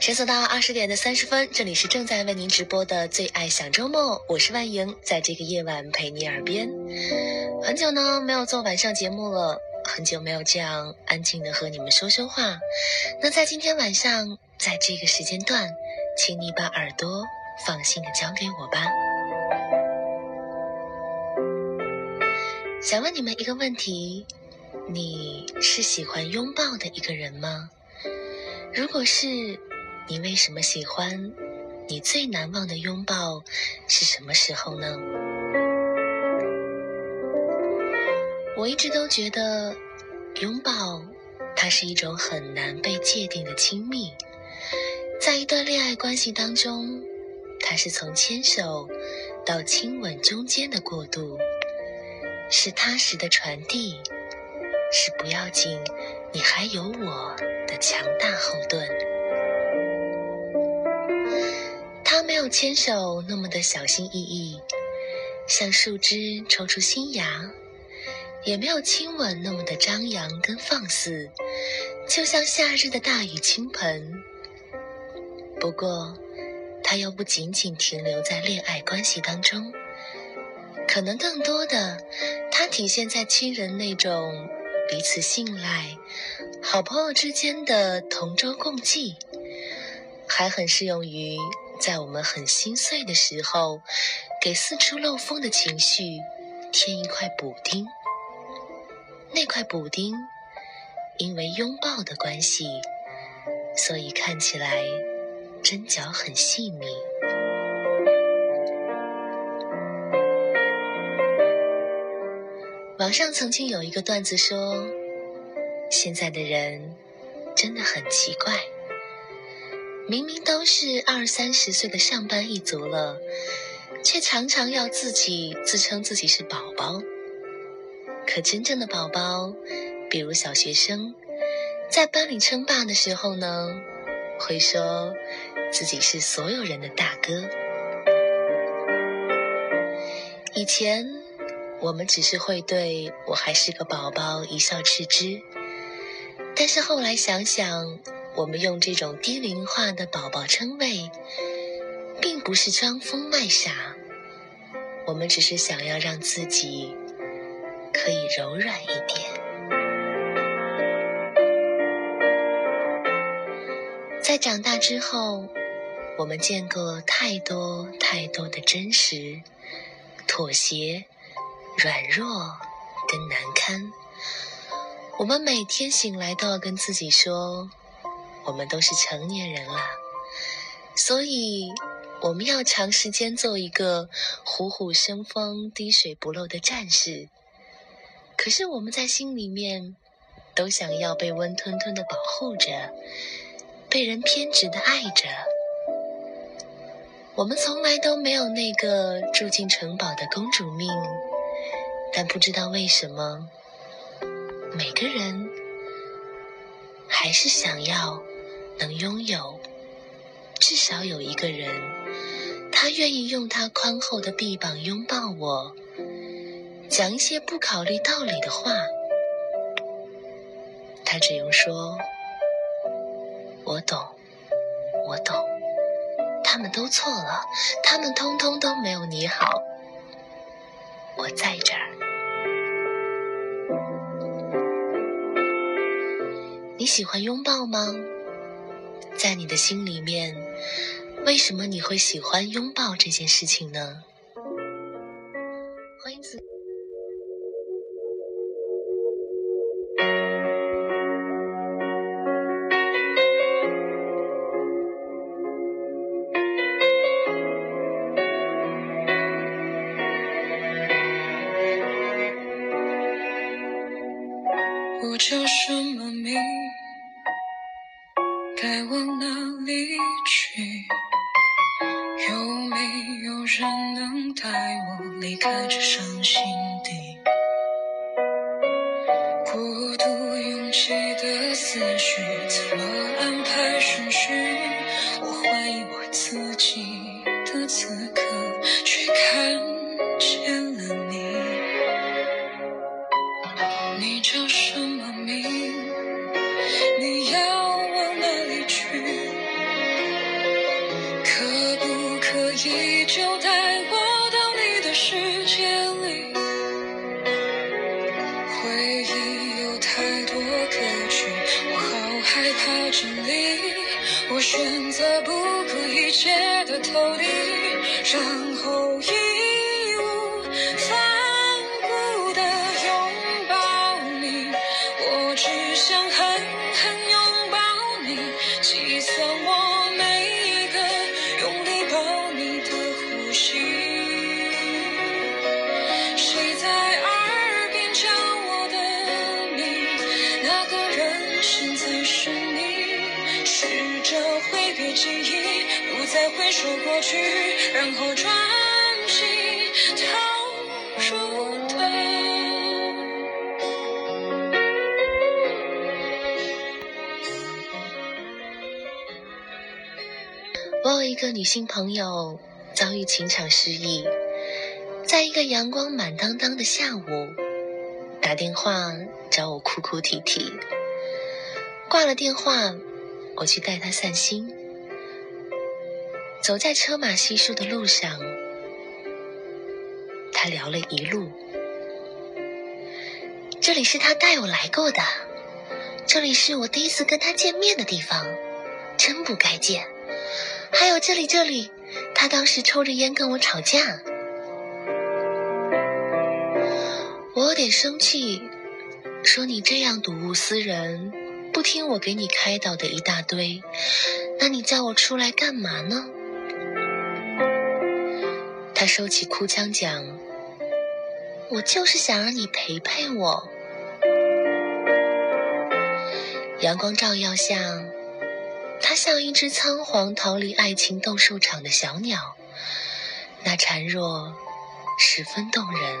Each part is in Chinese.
时走到二十点的三十分，这里是正在为您直播的最爱小周末，我是万莹，在这个夜晚陪你耳边。很久呢没有做晚上节目了，很久没有这样安静的和你们说说话。那在今天晚上，在这个时间段，请你把耳朵放心的交给我吧。想问你们一个问题：你是喜欢拥抱的一个人吗？如果是，你为什么喜欢？你最难忘的拥抱是什么时候呢？我一直都觉得，拥抱它是一种很难被界定的亲密。在一段恋爱关系当中，它是从牵手到亲吻中间的过渡，是踏实的传递，是不要紧，你还有我的强大后盾。牵手那么的小心翼翼，像树枝抽出新芽；也没有亲吻那么的张扬跟放肆，就像夏日的大雨倾盆。不过，它又不仅仅停留在恋爱关系当中，可能更多的，它体现在亲人那种彼此信赖、好朋友之间的同舟共济，还很适用于在我们很心碎的时候，给四处漏风的情绪添一块补丁。那块补丁，因为拥抱的关系，所以看起来。针脚很细密。网上曾经有一个段子说，现在的人真的很奇怪，明明都是二三十岁的上班一族了，却常常要自己自称自己是宝宝。可真正的宝宝，比如小学生，在班里称霸的时候呢？会说自己是所有人的大哥。以前我们只是会对我还是个宝宝一笑置之，但是后来想想，我们用这种低龄化的宝宝称谓，并不是装疯卖傻，我们只是想要让自己可以柔软一点。在长大之后，我们见过太多太多的真实、妥协、软弱跟难堪。我们每天醒来都要跟自己说，我们都是成年人了，所以我们要长时间做一个虎虎生风、滴水不漏的战士。可是我们在心里面都想要被温吞吞的保护着。被人偏执的爱着，我们从来都没有那个住进城堡的公主命，但不知道为什么，每个人还是想要能拥有，至少有一个人，他愿意用他宽厚的臂膀拥抱我，讲一些不考虑道理的话，他只用说。我懂，我懂，他们都错了，他们通通都没有你好。我在这儿，你喜欢拥抱吗？在你的心里面，为什么你会喜欢拥抱这件事情呢？欢迎子。叫什么名？该往哪里去？有没有人能带我离开这伤心地？孤独拥挤的思绪怎么安排顺序？我怀疑我自己的此刻然后再回首过去，然后专心投入。我有一个女性朋友遭遇情场失意，在一个阳光满当当的下午，打电话找我哭哭啼啼。挂了电话，我去带她散心。走在车马稀疏的路上，他聊了一路。这里是他带我来过的，这里是我第一次跟他见面的地方，真不该见。还有这里这里，他当时抽着烟跟我吵架，我有点生气，说你这样睹物思人，不听我给你开导的一大堆，那你叫我出来干嘛呢？他收起哭腔讲，我就是想让你陪陪我。阳光照耀下。他像一只仓皇逃离爱情斗兽场的小鸟，那孱弱十分动人。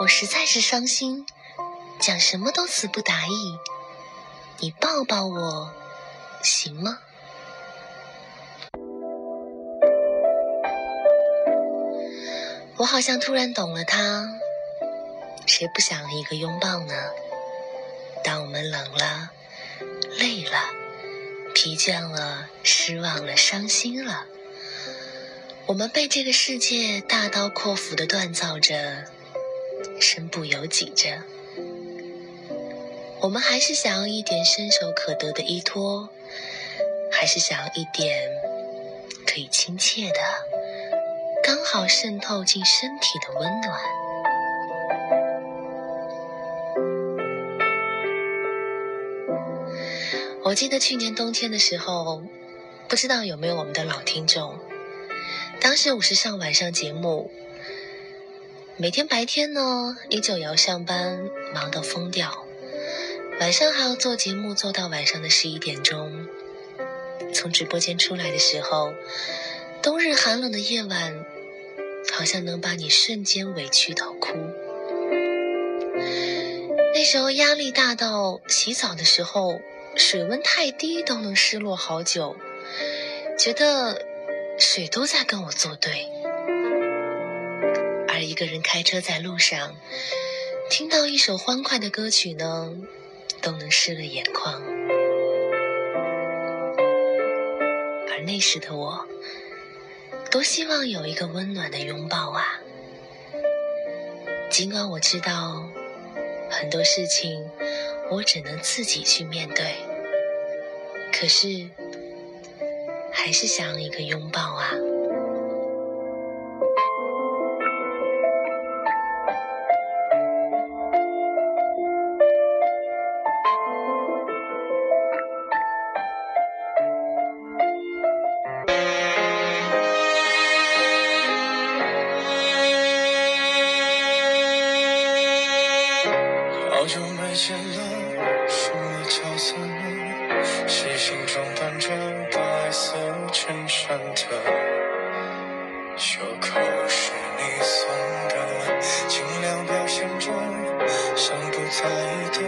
我实在是伤心，讲什么都词不达意。你抱抱我，行吗？我好像突然懂了他，谁不想一个拥抱呢？当我们冷了。累了，疲倦了，失望了，伤心了。我们被这个世界大刀阔斧的锻造着，身不由己着。我们还是想要一点伸手可得的依托，还是想要一点可以亲切的，刚好渗透进身体的温暖。我记得去年冬天的时候，不知道有没有我们的老听众。当时我是上晚上节目，每天白天呢依旧要上班，忙到疯掉；晚上还要做节目，做到晚上的十一点钟。从直播间出来的时候，冬日寒冷的夜晚，好像能把你瞬间委屈到哭。那时候压力大到洗澡的时候。水温太低都能失落好久，觉得水都在跟我作对。而一个人开车在路上，听到一首欢快的歌曲呢，都能湿了眼眶。而那时的我，多希望有一个温暖的拥抱啊！尽管我知道很多事情。我只能自己去面对，可是还是想要一个拥抱啊。细心装扮着白色衬衫的袖口是你送的，尽量表现着像不在意的，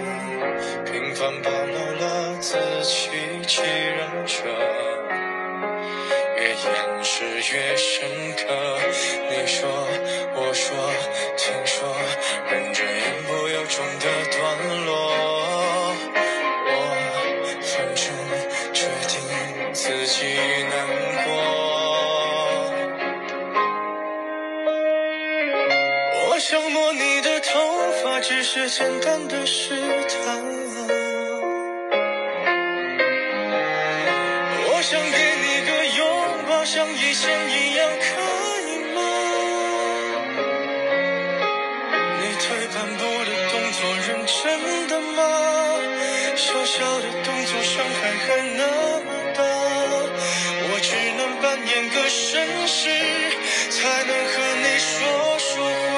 频繁暴露了自欺欺人者，越掩饰越深刻。你说，我说，听说，忍着言不由衷的段落。难过。我想摸你的头发，只是简单的试探。我想给你个拥抱，像以前一样，可以吗？你退半步的动作，认真的吗？小小的动作，伤害还那绅士，才能和你说说话。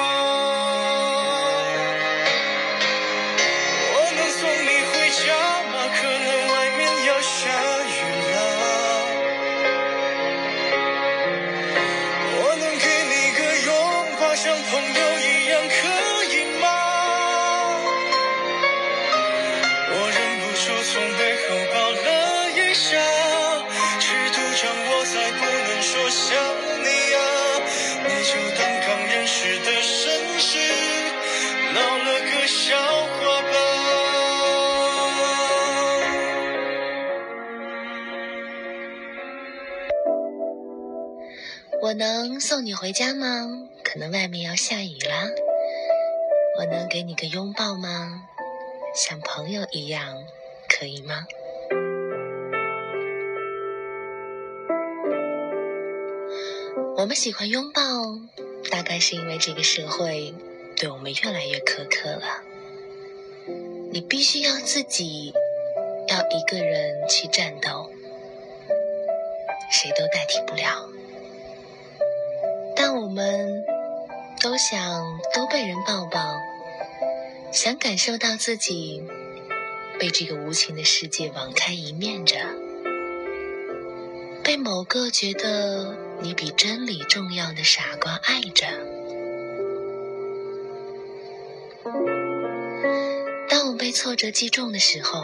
我能送你回家吗？可能外面要下雨了。我能给你个拥抱，像朋友一样，可送你回家吗？可能外面要下雨啦。我能给你个拥抱吗？像朋友一样，可以吗？我们喜欢拥抱，大概是因为这个社会对我们越来越苛刻了。你必须要自己要一个人去战斗，谁都代替不了。但我们都想都被人抱抱，想感受到自己被这个无情的世界网开一面着，被某个觉得你比真理重要的傻瓜爱着。当我被挫折击中的时候，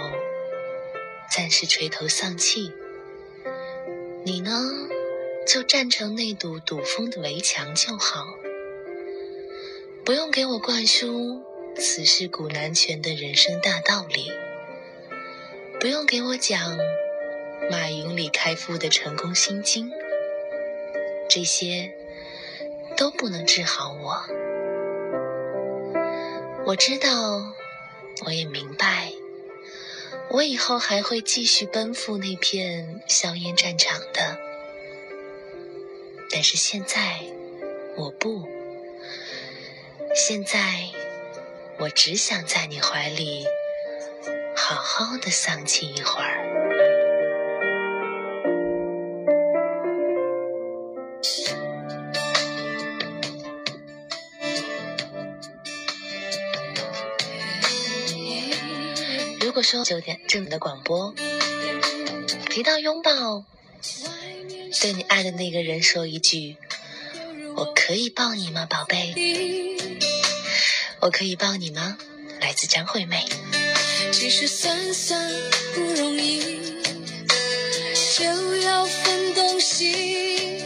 暂时垂头丧气，你呢？就站成那堵堵风的围墙就好，不用给我灌输此事古难全的人生大道理，不用给我讲马云、李开复的成功心经，这些都不能治好我。我知道，我也明白，我以后还会继续奔赴那片硝烟战场的。但是现在，我不。现在，我只想在你怀里好好的丧气一会儿。如果说九点正的广播提到拥抱。对你爱的那个人说一句：“我可以抱你吗，宝贝？我可以抱你吗？”来自张惠妹。其实算算不容易，就要分东西。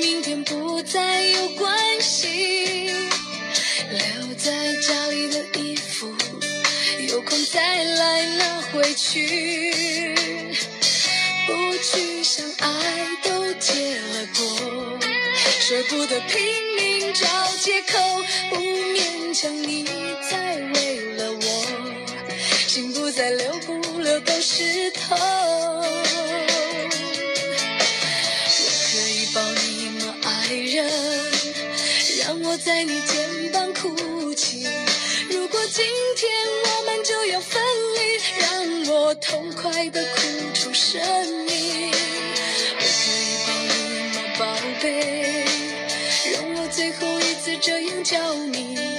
明天不再有关系，留在家里的衣服，有空再来拿回去。结了果，舍不得拼命找借口，不勉强你再为了我，心不再留不留都是痛。我可以抱你吗，爱人？让我在你肩膀哭泣。如果今天我们就要分离，让我痛快的哭让我最后一次这样叫你。